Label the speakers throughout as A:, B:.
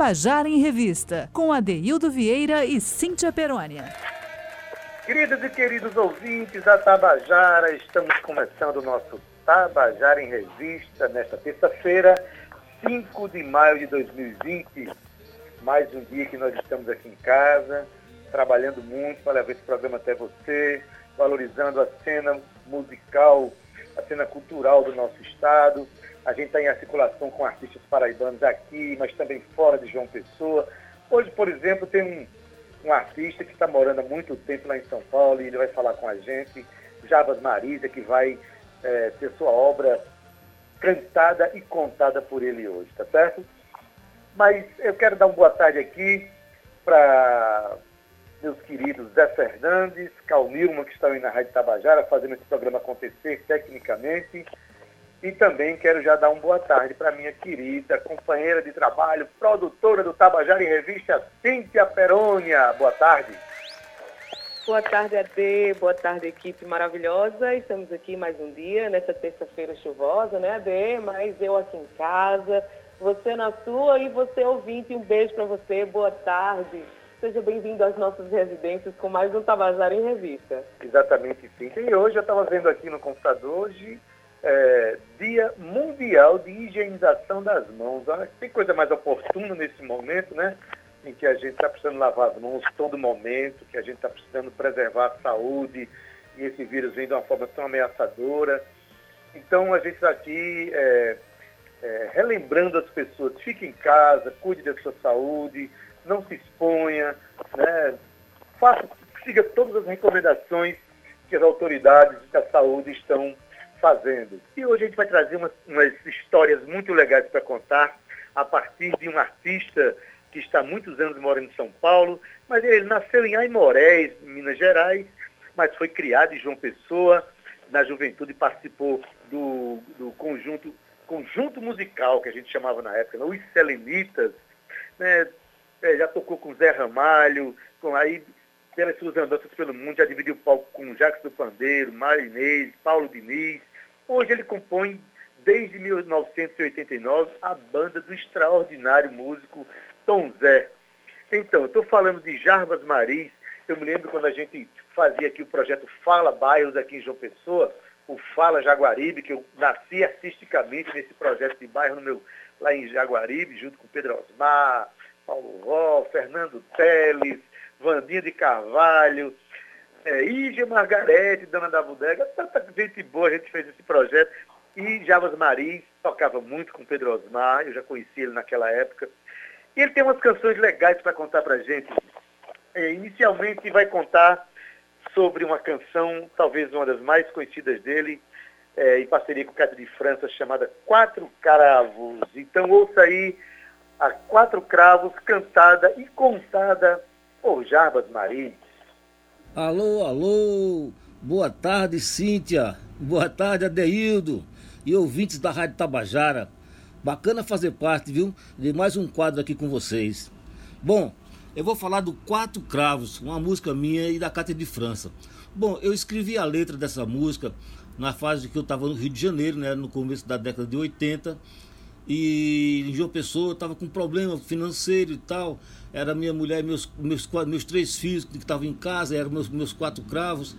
A: Tabajara em Revista, com Adeildo Vieira e Cíntia Perônia.
B: Queridos e queridos ouvintes da Tabajara, estamos começando o nosso Tabajara em Revista nesta terça-feira, 5 de maio de 2020. Mais um dia que nós estamos aqui em casa, trabalhando muito para levar esse programa até você, valorizando a cena musical, a cena cultural do nosso estado. A gente está em articulação com artistas paraibanos aqui, mas também fora de João Pessoa. Hoje, por exemplo, tem um, um artista que está morando há muito tempo lá em São Paulo e ele vai falar com a gente, Jabas Marisa, que vai é, ter sua obra cantada e contada por ele hoje, tá certo? Mas eu quero dar uma boa tarde aqui para meus queridos Zé Fernandes, Calmilma, que estão aí na Rádio Tabajara, fazendo esse programa acontecer tecnicamente. E também quero já dar uma boa tarde para minha querida companheira de trabalho, produtora do Tabajara em Revista, Cíntia Perônia. Boa tarde.
C: Boa tarde, AD. Boa tarde, equipe maravilhosa. Estamos aqui mais um dia, nessa terça-feira chuvosa, né, AD? Mas eu aqui em casa, você na sua e você ouvinte. Um beijo para você. Boa tarde. Seja bem-vindo às nossas residências com mais um Tabajara em Revista.
B: Exatamente, Cíntia. E hoje eu estava vendo aqui no computador, hoje é, Dia Mundial de Higienização das Mãos. Tem coisa mais oportuna nesse momento, né? Em que a gente está precisando lavar as mãos todo momento, que a gente está precisando preservar a saúde e esse vírus vem de uma forma tão ameaçadora. Então a gente está aqui é, é, relembrando as pessoas, fique em casa, cuide da sua saúde, não se exponha, né? Faça, siga todas as recomendações que as autoridades da saúde estão fazendo. E hoje a gente vai trazer umas, umas histórias muito legais para contar a partir de um artista que está há muitos anos morando em São Paulo, mas ele nasceu em Aimorés, Minas Gerais, mas foi criado em João Pessoa, na juventude participou do, do conjunto, conjunto musical que a gente chamava na época, os Selenitas, né? É, já tocou com Zé Ramalho, com aí pelas suas andanças pelo mundo, já dividiu o palco com Jacques do Pandeiro, Marinês, Paulo Diniz, Hoje ele compõe, desde 1989, a banda do extraordinário músico Tom Zé. Então, estou falando de Jarbas Maris. Eu me lembro quando a gente fazia aqui o projeto Fala Bairros aqui em João Pessoa, o Fala Jaguaribe, que eu nasci artisticamente nesse projeto de bairro no meu, lá em Jaguaribe, junto com Pedro Osmar, Paulo Ró, Fernando Teles, Vandinha de Carvalho, é, Ígia Margarete, dona da bodega, tanta gente boa, a gente fez esse projeto. E Javas Maris tocava muito com Pedro Osmar, eu já conheci ele naquela época. E ele tem umas canções legais para contar para gente. É, inicialmente vai contar sobre uma canção, talvez uma das mais conhecidas dele, é, em parceria com o Cássio de França, chamada Quatro Cravos. Então ouça aí a Quatro Cravos, cantada e contada por Jarbas Maris.
D: Alô, alô, boa tarde, Cíntia, boa tarde, Adeildo e ouvintes da Rádio Tabajara. Bacana fazer parte, viu, de mais um quadro aqui com vocês. Bom, eu vou falar do Quatro Cravos, uma música minha e da Cátia de França. Bom, eu escrevi a letra dessa música na fase que eu estava no Rio de Janeiro, né, no começo da década de 80, e em João Pessoa estava com problema financeiro e tal. Era minha mulher meus, meus, meus três filhos que estavam em casa, eram meus, meus quatro cravos.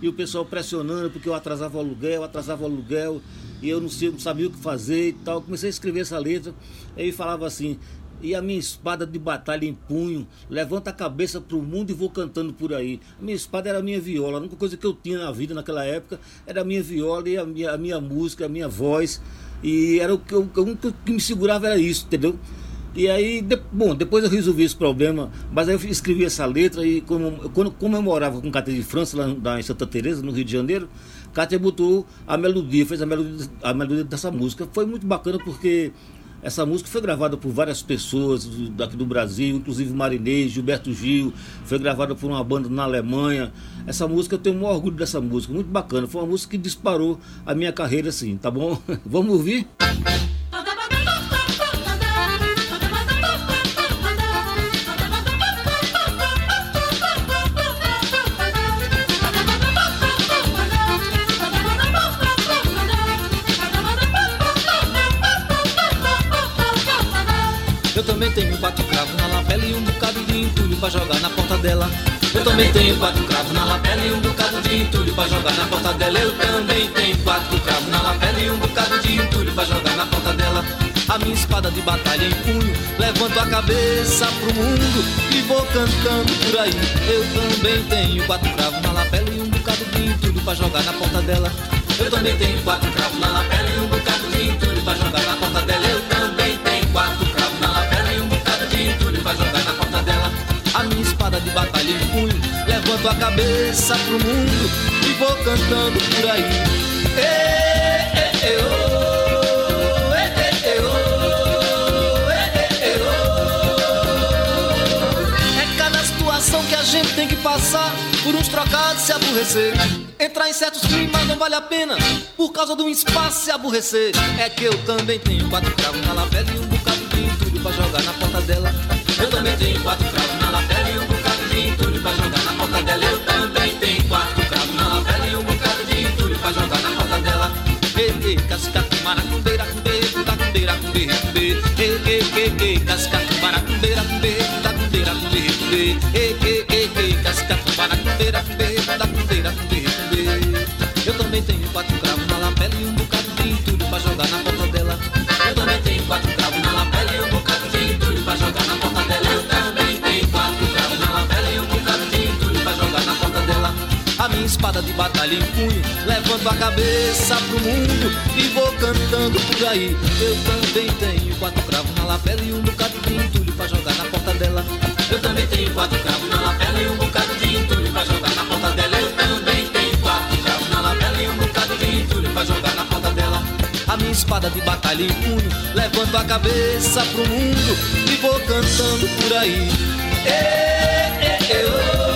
D: E o pessoal pressionando porque eu atrasava o aluguel, atrasava o aluguel, e eu não, não sabia o que fazer e tal. Comecei a escrever essa letra, aí falava assim, e a minha espada de batalha em punho, levanta a cabeça para o mundo e vou cantando por aí. A minha espada era a minha viola, a única coisa que eu tinha na vida naquela época era a minha viola e a minha, a minha música, a minha voz. E era o que, o, o que me segurava era isso, entendeu? E aí, de, bom, depois eu resolvi esse problema, mas aí eu escrevi essa letra e como, quando, como eu morava com Cátia de França, lá, lá em Santa Teresa, no Rio de Janeiro, Cátia botou a melodia, fez a melodia, a melodia dessa música. Foi muito bacana porque essa música foi gravada por várias pessoas daqui do Brasil, inclusive Marinês, Gilberto Gil, foi gravada por uma banda na Alemanha. Essa música, eu tenho um orgulho dessa música, muito bacana. Foi uma música que disparou a minha carreira, assim, tá bom? Vamos ouvir?
E: Pra jogar na porta dela. Eu também tenho quatro cravos na lapela e um bocado de entulho pra jogar na porta dela. Eu também tenho quatro cravos na lapela e um bocado de entulho pra jogar na porta dela. A minha espada de batalha em punho, levanto a cabeça pro mundo e vou cantando por aí. Eu também tenho quatro cravos na lapela e um bocado de entulho pra jogar na porta dela. Eu também tenho quatro cravos na lapela e um bocado de entulho pra jogar na porta dela. Em punho, levanto a cabeça pro mundo e vou cantando por aí. É cada situação que a gente tem que passar por uns trocados se aborrecer. Entrar em certos climas não vale a pena por causa de um espaço se aborrecer. É que eu também tenho quatro cravos na lapela e um bocado de entulho pra jogar na porta dela. Eu também tenho quatro cravos de entulho pra jogar na porta dela. Eu também tenho quatro cravos na lapela e um bocado de entulho pra jogar na porta dela. Ei, ei, cascata, maracumbeira, cumbeira, cumbeira, cumbeira, cumbeira. Ei, ei, ei, ei, cascata, maracumbeira, cumbeira, cumbeira, cumbeira, cumbeira. Ei, ei, ei, ei, cascata, maracumbeira, cumbeira, cumbeira, cumbeira, cumbeira. Eu também tenho quatro de batalha em punho, levanto a cabeça pro mundo e vou cantando por aí. Eu também tenho quatro cravos na lapela e um bocado de entulho pra jogar na porta dela. Eu também tenho quatro cravos na lapela e um bocado de entulho pra jogar na porta dela. Eu também tenho quatro cravos na lapela e um bocado de entulho pra jogar na porta dela. A minha espada de batalha em punho, levanto a cabeça pro mundo e vou cantando por aí. Ei, ei, ei, oh,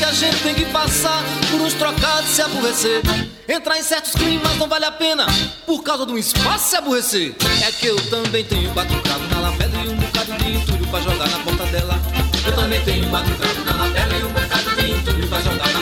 E: que a gente tem que passar por uns trocados se aborrecer. Entrar em certos climas não vale a pena por causa de um espaço se aborrecer. É que eu também tenho cravos na lapela e um bocado de entulho pra jogar na ponta dela. Eu também tenho cravos na lapela e um bocado de entulho pra jogar na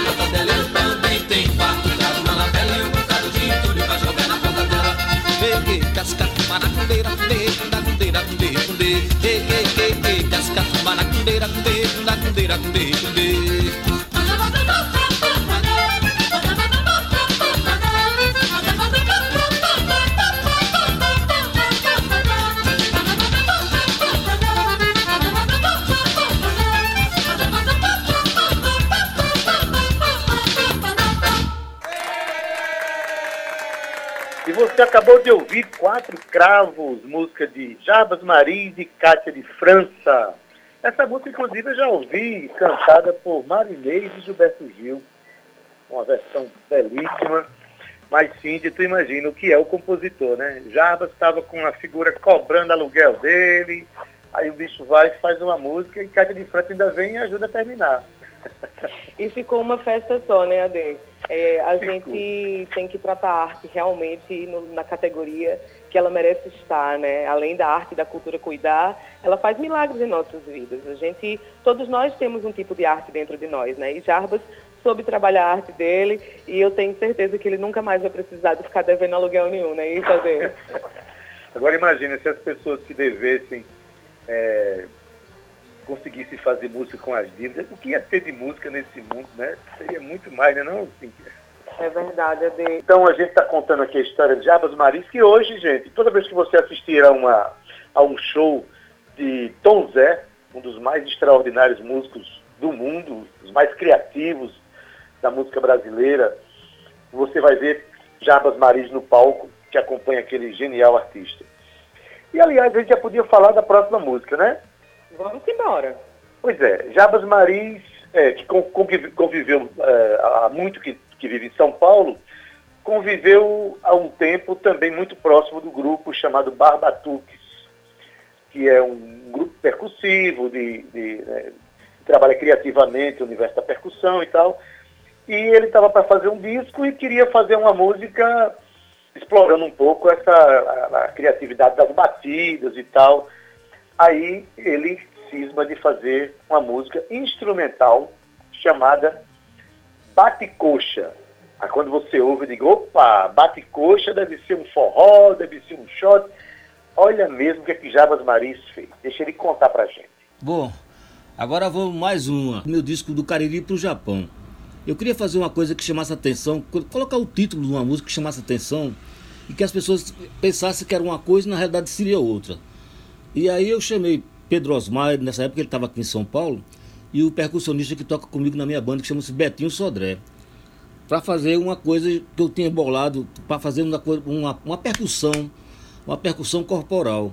B: você acabou de ouvir Quatro Cravos, música de Jarbas Marins e Cátia de França. Essa música, inclusive, eu já ouvi cantada por Marinês e Gilberto Gil. Uma versão belíssima. Mas, Cindy, tu imagina o que é o compositor, né? Jarbas estava com a figura cobrando aluguel dele, aí o bicho vai faz uma música e Cátia de França ainda vem e ajuda a terminar.
C: E ficou uma festa só, né, Ade? É, a
B: Ficou.
C: gente tem que tratar a arte realmente no- na categoria que ela merece estar, né? Além da arte e da cultura cuidar, ela faz milagres em nossas vidas. A gente, todos nós temos um tipo de arte dentro de nós, né? E Jarbas soube trabalhar a arte dele e eu tenho certeza que ele nunca mais vai precisar de ficar devendo aluguel nenhum, né? Isso, Ade?
B: Agora imagina se as pessoas que devessem é, conseguissem fazer música com as dívidas, o que ia ter de música nesse mundo, né? Seria muito mais, né? Não, Cíntia?
C: É verdade, Ade.
B: Então a gente está contando aqui a história de Jabas Marins, que hoje, gente, toda vez que você assistir a, uma, a um show de Tom Zé, um dos mais extraordinários músicos do mundo, os mais criativos da música brasileira, você vai ver Jabas Marins no palco, que acompanha aquele genial artista. E aliás, a gente já podia falar da próxima música, né?
C: Vamos embora.
B: Pois é, Jabas Marins, é, que con- convive- conviveu é, há muito que, que vive em São Paulo, conviveu há um tempo também muito próximo do grupo chamado Barbatuques, que é um grupo percussivo, de, de, né, trabalha criativamente no universo da percussão e tal. E ele estava para fazer um disco e queria fazer uma música explorando um pouco essa a, a criatividade das batidas e tal. Aí ele cisma de fazer uma música instrumental chamada Bate Coxa. Aí quando você ouve, eu digo, opa, bate coxa, deve ser um forró, deve ser um shot. Olha mesmo o que, é que Jabas Maris fez. Deixa ele contar pra gente.
D: Bom, agora vamos mais uma. Meu disco do Cariri pro Japão. Eu queria fazer uma coisa que chamasse atenção, colocar o título de uma música que chamasse atenção e que as pessoas pensassem que era uma coisa e na realidade seria outra. E aí eu chamei Pedro Osmar, nessa época ele estava aqui em São Paulo, e o percussionista que toca comigo na minha banda, que chama-se Betinho Sodré, para fazer uma coisa que eu tinha bolado, para fazer uma, uma, uma percussão, uma percussão corporal,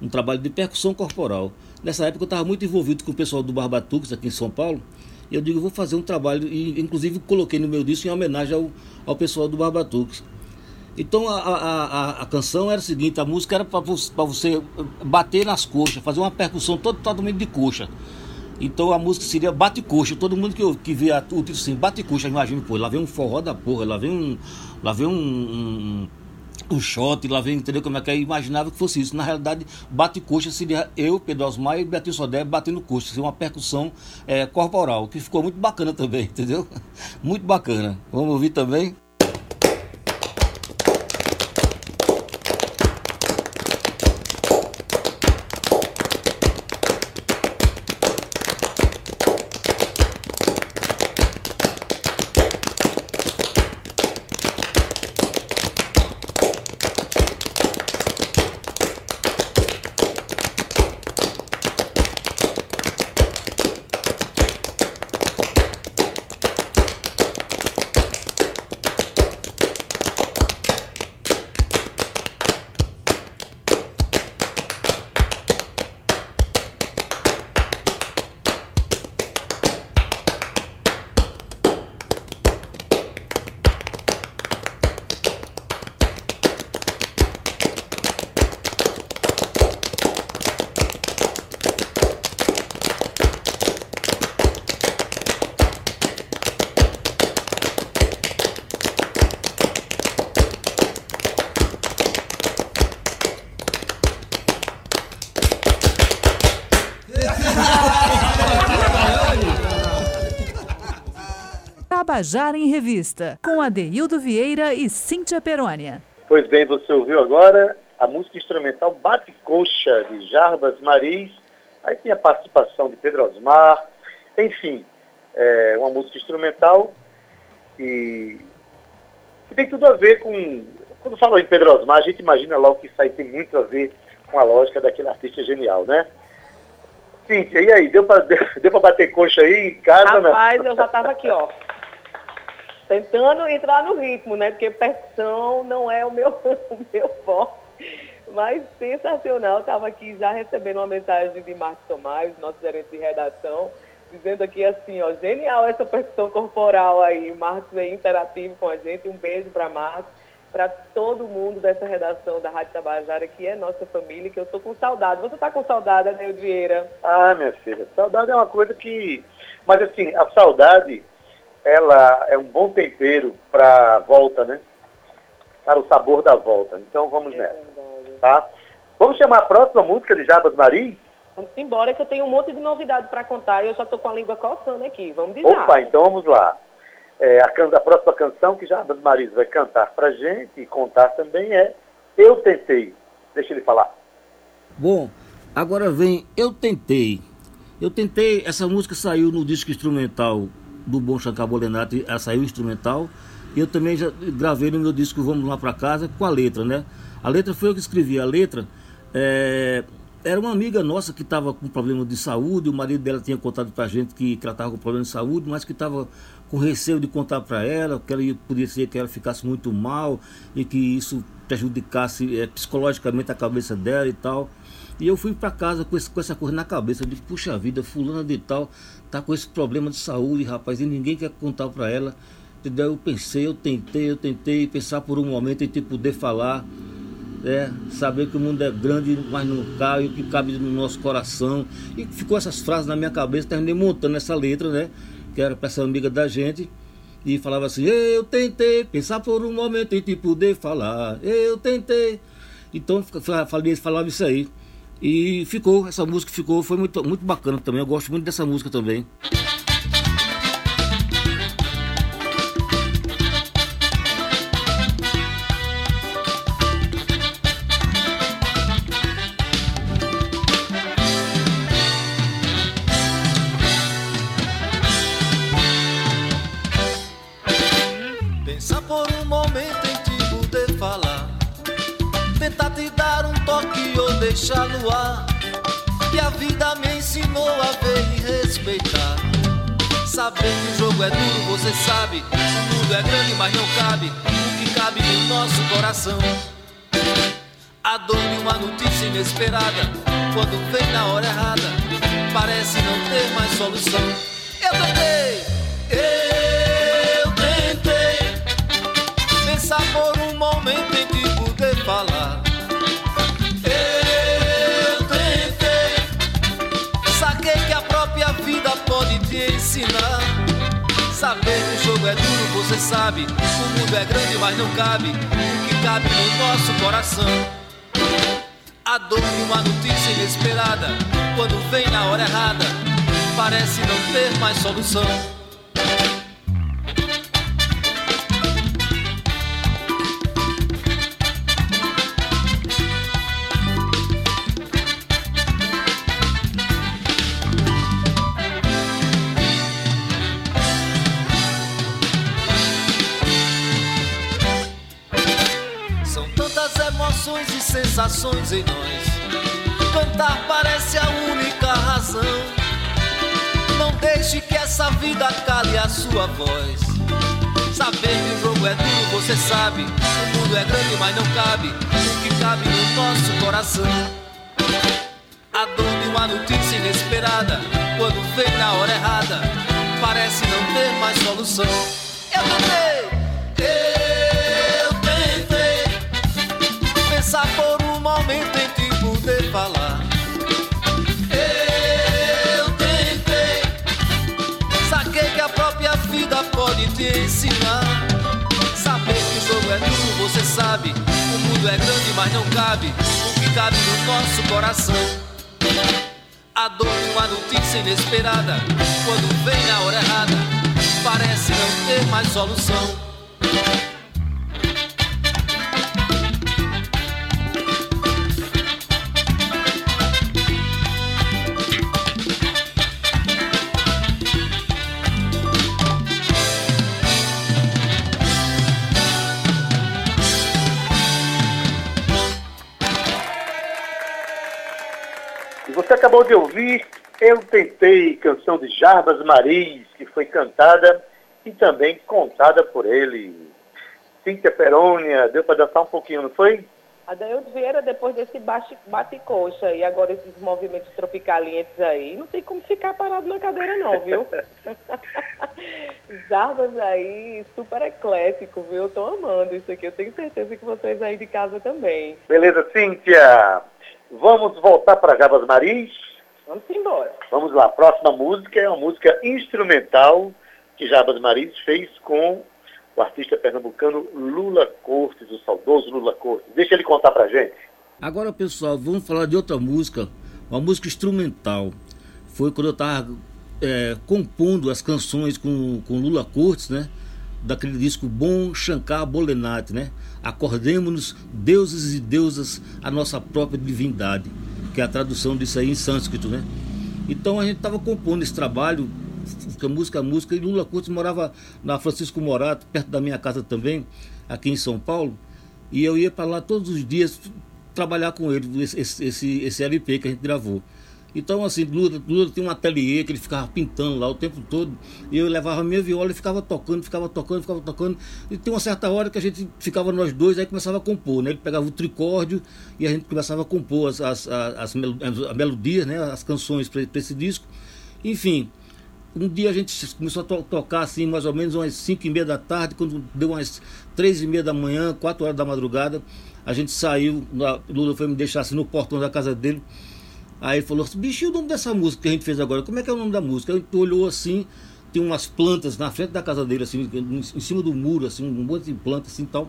D: um trabalho de percussão corporal. Nessa época eu estava muito envolvido com o pessoal do Barbatux aqui em São Paulo, e eu digo, vou fazer um trabalho, e inclusive coloquei no meu disco em homenagem ao, ao pessoal do Barbatux. Então a, a, a, a, canção era o seguinte, a música era para você, bater nas coxas, fazer uma percussão todo, totalmente de coxa. Então a música seria Bate Coxa. Todo mundo que, que via o título assim, Bate Coxa, imagina, pô, lá vem um forró da porra, lá vem um. Lá vem um, um, um shot, lá vem, entendeu como é que é? Imaginava que fosse isso. Na realidade, Bate Coxa seria eu, Pedro Osmar e Beatriz Sodé batendo coxa. Seria uma percussão é, corporal, que ficou muito bacana também, entendeu? Muito bacana. Vamos ouvir também?
A: Tabajara em Revista, com Adeildo Vieira e Cíntia Perônia.
B: Pois bem, você ouviu agora a música instrumental Bate Coxa, de Jarbas Maris. Aí tem a participação de Pedro Osmar. Enfim, é uma música instrumental que, que tem tudo a ver com... Quando falou em Pedro Osmar, a gente imagina logo que isso aí tem muito a ver com a lógica daquele artista genial, né? Cíntia, e aí? Deu para deu pra bater coxa aí em casa?
C: Rapaz, não? eu já estava aqui, ó tentando entrar no ritmo, né? Porque percussão não é o meu, o meu forte. Mas sensacional, estava aqui já recebendo uma mensagem de Marcos Tomás, nosso gerente de redação, dizendo aqui assim, ó, genial essa percussão corporal aí. Marcos é interativo com a gente. Um beijo para Marcos, para todo mundo dessa redação da Rádio Tabajara, que é nossa família, que eu estou com saudade. Você está com saudade, né, Vieira?
B: Ah, minha filha, saudade é uma coisa que. Mas assim, a saudade ela é um bom tempero para a volta, né? Para o sabor da volta. Então vamos é nessa. Tá? Vamos chamar a próxima música de Jabas Maris?
C: Vamos embora que eu tenho um monte de novidade para contar e eu já estou com a língua coçando aqui. Vamos dizer.
B: Opa, então vamos lá. É, a, can... a, próxima canção que Jabas Maris vai cantar para gente e contar também é Eu Tentei. Deixa ele falar.
D: Bom, agora vem Eu Tentei. Eu tentei, essa música saiu no disco instrumental do Bom Shankar Bolenato, ela saiu instrumental. E eu também já gravei no meu disco Vamos Lá Pra Casa com a letra, né? A letra foi eu que escrevi. A letra é, era uma amiga nossa que estava com problema de saúde. O marido dela tinha contado pra gente que, que ela estava com problema de saúde, mas que estava com receio de contar para ela, que ela podia ser que ela ficasse muito mal e que isso prejudicasse é, psicologicamente a cabeça dela e tal. E eu fui para casa com, esse, com, essa coisa na cabeça. Disse, puxa vida, fulana de tal tá com esse problema de saúde, rapaz, e ninguém quer contar para ela. Entendeu? Eu pensei, eu tentei, eu tentei pensar por um momento em te poder falar. É, saber que o mundo é grande, mas não cabe, o que cabe no nosso coração. E ficou essas frases na minha cabeça, terminei montando essa letra, né? Que era para essa amiga da gente. E falava assim, eu tentei pensar por um momento em te poder falar. Eu tentei. Então falei, falava isso aí. E ficou, essa música ficou, foi muito, muito bacana também. Eu gosto muito dessa música também.
E: É duro, você sabe. O mundo é grande, mas não cabe o que cabe no nosso coração. A dor de uma notícia inesperada, quando vem na hora errada, parece não ter mais solução. Eu tentei, eu você sabe. O mundo é grande, mas não cabe o que cabe no nosso coração. A dor de uma notícia inesperada, quando vem na hora errada, parece não ter mais solução. Essa vida cale a sua voz. Saber que o jogo é duro, você sabe. O mundo é grande, mas não cabe o que cabe no nosso coração. A dor de uma notícia inesperada, quando vem na hora errada, parece não ter mais solução. Eu tentei, eu tentei pensar por momento em te sabe. O mundo é grande, mas não cabe o que cabe no nosso coração. A dor de uma notícia inesperada, quando vem na hora errada, parece não ter mais solução.
B: Acabou de ouvir Eu Tentei, canção de Jarbas Maris, que foi cantada e também contada por ele. Cíntia Perônia, deu para dançar um pouquinho, não foi?
C: Adaildo Vieira, depois desse bate-coxa e agora esses movimentos tropicalientes aí, não tem como ficar parado na cadeira não, viu? Jarbas aí, super eclético, viu? Eu tô amando isso aqui, eu tenho certeza que vocês aí de casa também.
B: Beleza, Cíntia. Vamos voltar para Jabas Maris?
C: Vamos embora.
B: Vamos lá. Próxima música é uma música instrumental que Jabas Maris fez com o artista pernambucano Lula Cortes, o saudoso Lula Cortes. Deixa ele contar pra gente.
D: Agora, pessoal, vamos falar de outra música, uma música instrumental. Foi quando eu estava é, compondo as canções com, com Lula Cortes, né? Daquele disco Bom Shankar Bolenat, né? Acordemos-nos, deuses e deusas, a nossa própria divindade, que é a tradução disso aí em sânscrito, né? Então a gente estava compondo esse trabalho, música a música, e Lula Curtis morava na Francisco Morato, perto da minha casa também, aqui em São Paulo, e eu ia para lá todos os dias trabalhar com ele, esse, esse, esse LP que a gente gravou. Então, assim, Lula, Lula tinha um ateliê que ele ficava pintando lá o tempo todo. E eu levava minha viola e ficava tocando, ficava tocando, ficava tocando. E tem uma certa hora que a gente ficava nós dois, aí começava a compor, né? Ele pegava o tricórdio e a gente começava a compor as, as, as, as melodias, né? As canções para esse disco. Enfim, um dia a gente começou a to tocar assim, mais ou menos umas 5 e meia da tarde, quando deu umas 3 e meia da manhã, 4 horas da madrugada, a gente saiu, Lula foi me deixar assim no portão da casa dele. Aí ele falou assim, bicho, e o nome dessa música que a gente fez agora? Como é que é o nome da música? Ele olhou assim, tem umas plantas na frente da casa dele, assim, em cima do muro, assim, um monte de plantas assim tal.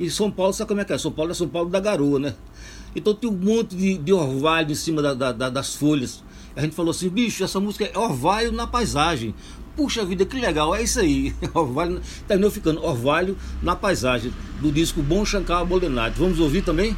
D: E São Paulo, sabe como é que é? São Paulo é São Paulo da garoa, né? Então tem um monte de, de orvalho em cima da, da, da, das folhas. A gente falou assim, bicho, essa música é orvalho na paisagem. Puxa vida, que legal, é isso aí. Orvalho, terminou ficando Orvalho na paisagem, do disco Bom Shankar Bolenade. Vamos ouvir também?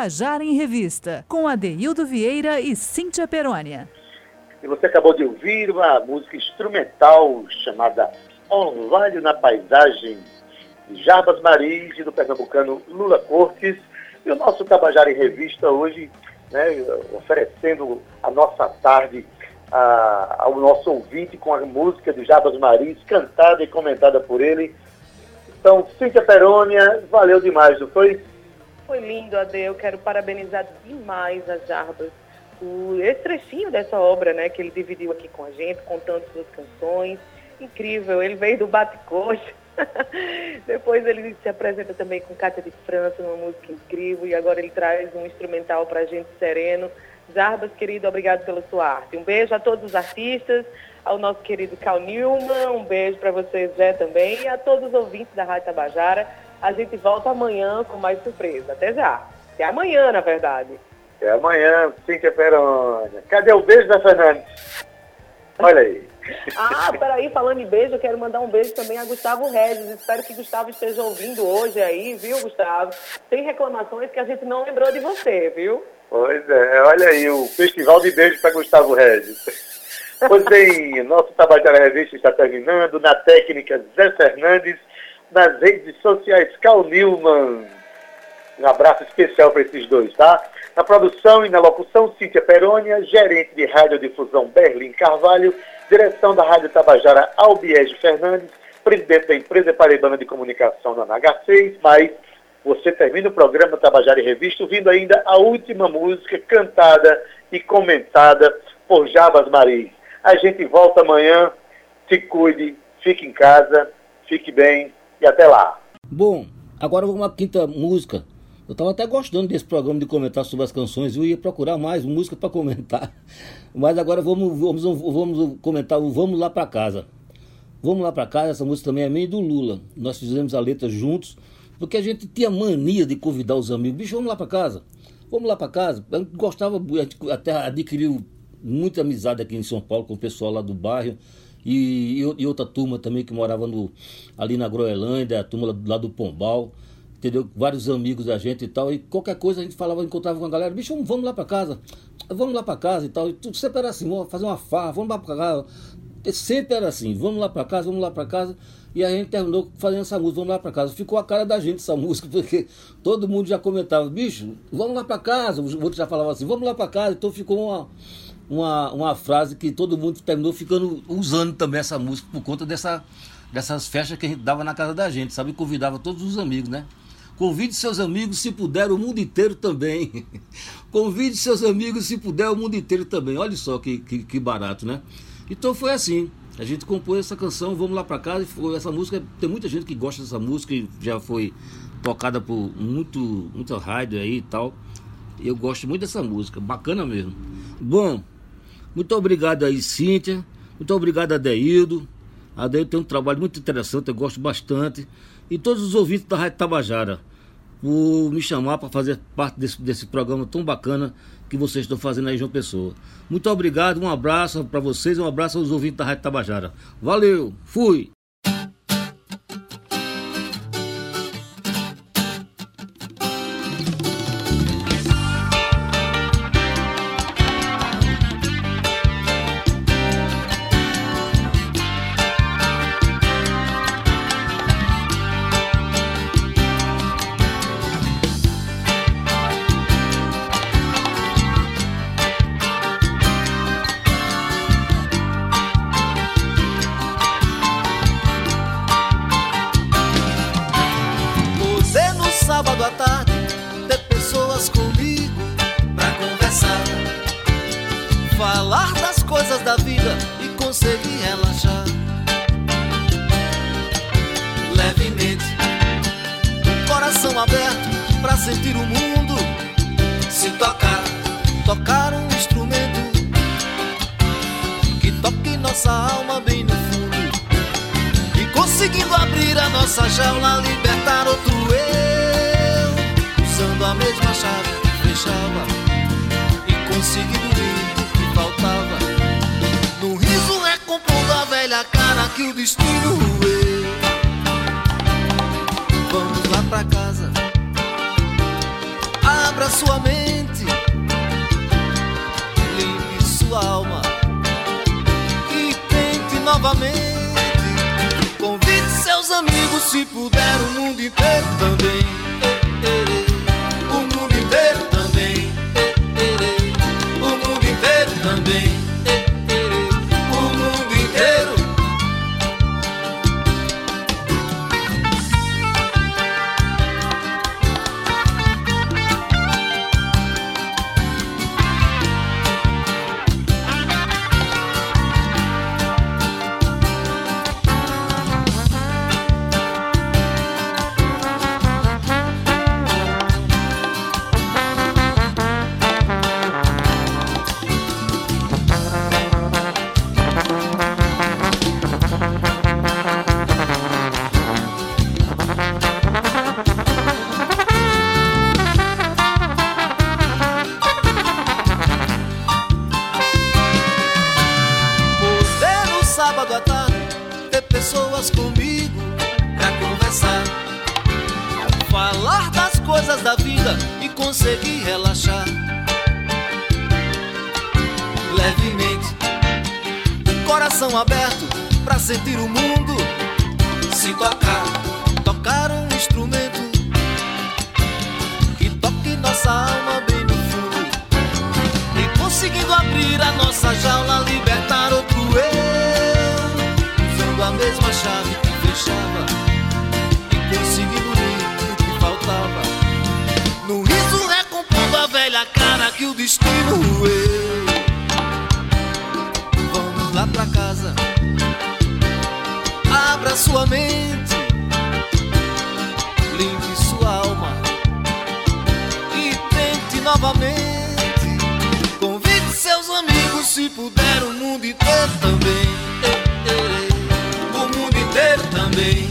A: Tabajara em Revista, com Adeildo Vieira e Cíntia Perônia.
B: E você acabou de ouvir uma música instrumental chamada Orvalho na Paisagem, de Jarbas Maris e do pernambucano Lula Cortes. E o nosso Tabajara em Revista hoje, né, oferecendo a nossa tarde a, ao nosso ouvinte com a música de Jarbas Maris, cantada e comentada por ele. Então, Cíntia Perônia, valeu demais, não foi?
C: Foi lindo, Ade. Eu quero parabenizar demais a Jarbas por esse trechinho dessa obra, né, que ele dividiu aqui com a gente, contando suas canções. Incrível, ele veio do Bate-Coxa. Depois ele se apresenta também com Cátia de França, uma música incrível, e agora ele traz um instrumental para a gente sereno. Jarbas, querido, obrigado pela sua arte. Um beijo a todos os artistas, ao nosso querido Cal Newman, um beijo para você, Zé, também, e a todos os ouvintes da Rádio Tabajara. A gente volta amanhã com mais surpresa. Até já. Até amanhã, na verdade.
B: Até amanhã, Cíntia Perônia. Cadê o beijo da Fernandes? Olha aí.
C: Ah, peraí, falando em beijo, eu quero mandar um beijo também a Gustavo Regis. Espero que Gustavo esteja ouvindo hoje aí, viu, Gustavo? Tem reclamações que a gente não lembrou de você, viu?
B: Pois é, olha aí, o Festival de Beijos para Gustavo Regis. Pois bem, nosso Tabajara Revista está terminando. Na técnica, Zé Fernandes. Nas redes sociais, Cal Newman. Um abraço especial para esses dois, tá? Na produção e na locução, Cíntia Perônia, gerente de radiodifusão Berlim Carvalho, direção da Rádio Tabajara Albiege Fernandes, presidente da empresa Paraibana de Comunicação da NH6, mas você termina o programa Tabajara em Revista ouvindo ainda a última música cantada e comentada por Jabas Maris. A gente volta amanhã, se cuide, fique em casa, fique bem e até lá.
D: Bom, agora vamos à quinta música. Eu estava até gostando desse programa de comentar sobre as canções. Eu ia procurar mais música para comentar. Mas agora vamos, vamos, vamos comentar o Vamos Lá para Casa. Vamos Lá para Casa, essa música também é meio do Lula. Nós fizemos a letra juntos, porque a gente tinha mania de convidar os amigos. Bicho, vamos lá para casa. Vamos lá para casa. Eu gostava, até adquiriu muita amizade aqui em São Paulo com o pessoal lá do bairro. E, e, outra turma também que morava no, ali na Groenlândia, a turma lá do Pombal entendeu? Vários amigos da gente e tal. E qualquer coisa a gente falava, encontrava com a galera, bicho, vamos lá para casa, vamos lá para casa e tal. E tudo sempre era assim, vamos fazer uma farra, vamos lá para casa. Sempre era assim, vamos lá para casa, vamos lá para casa. E a gente terminou fazendo essa música, vamos lá para casa. Ficou a cara da gente essa música, porque todo mundo já comentava, bicho, vamos lá para casa. O outro já falava assim, vamos lá para casa. Então ficou uma, uma, uma frase que todo mundo terminou ficando usando também essa música por conta dessa, dessas festas que a gente dava na casa da gente, sabe? Convidava todos os amigos, né? Convide seus amigos, se puder, o mundo inteiro também. Convide seus amigos, se puder, o mundo inteiro também. Olha só que, que, que barato, né? Então foi assim. A gente compôs essa canção, vamos lá para casa. E foi, essa música, tem muita gente que gosta dessa música e já foi tocada por muito, muita rádio aí e tal. Eu gosto muito dessa música, bacana mesmo. Bom, muito obrigado aí, Cíntia. Muito obrigado, Adeildo. Adeildo tem um trabalho muito interessante, eu gosto bastante. E todos os ouvintes da Rádio Tabajara por me chamar para fazer parte desse, desse programa tão bacana que vocês estão fazendo aí, João Pessoa. Muito obrigado, um abraço para vocês, um abraço aos ouvintes da Rádio Tabajara. Valeu, fui!
E: Novamente. Convide seus amigos se puder, o mundo inteiro também. O mundo inteiro também. Sábado à tarde ter pessoas comigo pra conversar, falar das coisas da vida e conseguir relaxar. Levemente, o coração aberto pra sentir o mundo se tocar, tocar um instrumento que toque nossa alma bem no fundo. E conseguindo abrir a nossa jaula, libertar a mesma chave que fechava e conseguindo unir o que faltava. No riso recompondo a velha cara que o destino roeu. Vamos lá pra casa, abra sua mente, limpe sua alma e tente novamente. Convide seus amigos se puder, o mundo inteiro também. Inteiro também.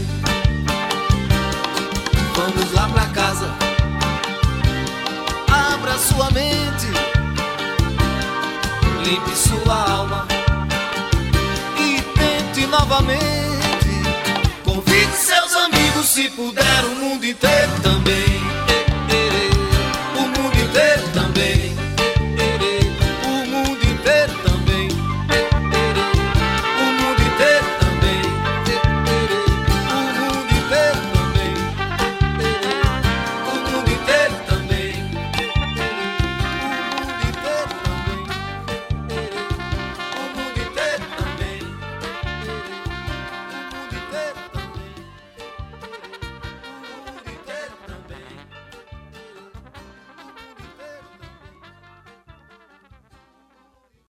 E: Vamos lá pra casa. Abra sua mente. Limpe sua alma. E tente novamente. Convide seus amigos se puder,